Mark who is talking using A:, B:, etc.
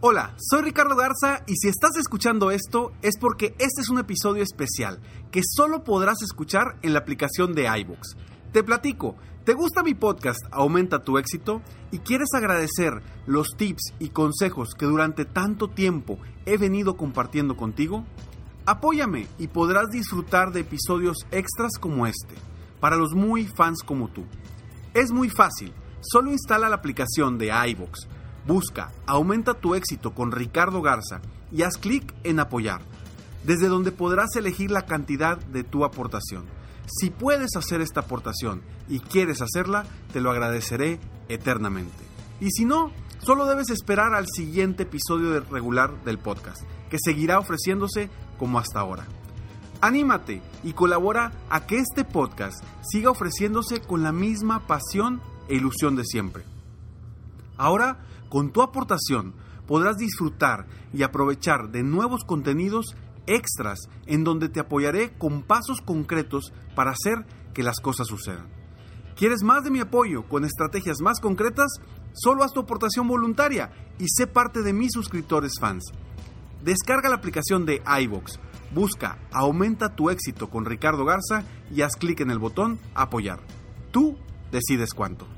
A: Hola, soy Ricardo Garza y si estás escuchando esto es porque este es un episodio especial que solo podrás escuchar en la aplicación de iVoox. Te platico, ¿te gusta mi podcast Aumenta tu éxito? y quieres agradecer los tips y consejos que durante tanto tiempo he venido compartiendo contigo? Apóyame y podrás disfrutar de episodios extras como este, para los muy fans como tú. Es muy fácil, solo instala la aplicación de iVoox Busca Aumenta tu éxito con Ricardo Garza y haz clic en apoyar, desde donde podrás elegir la cantidad de tu aportación. Si puedes hacer esta aportación y quieres hacerla, te lo agradeceré eternamente. Y si no, solo debes esperar al siguiente episodio regular del podcast, que seguirá ofreciéndose como hasta ahora. Anímate y colabora a que este podcast siga ofreciéndose con la misma pasión e ilusión de siempre. Ahora, con tu aportación podrás disfrutar y aprovechar de nuevos contenidos extras en donde te apoyaré con pasos concretos para hacer que las cosas sucedan. ¿Quieres más de mi apoyo con estrategias más concretas? Solo haz tu aportación voluntaria y sé parte de mis suscriptores fans. Descarga la aplicación de iVox, busca Aumenta tu éxito con Ricardo Garza y haz clic en el botón Apoyar. Tú decides cuánto.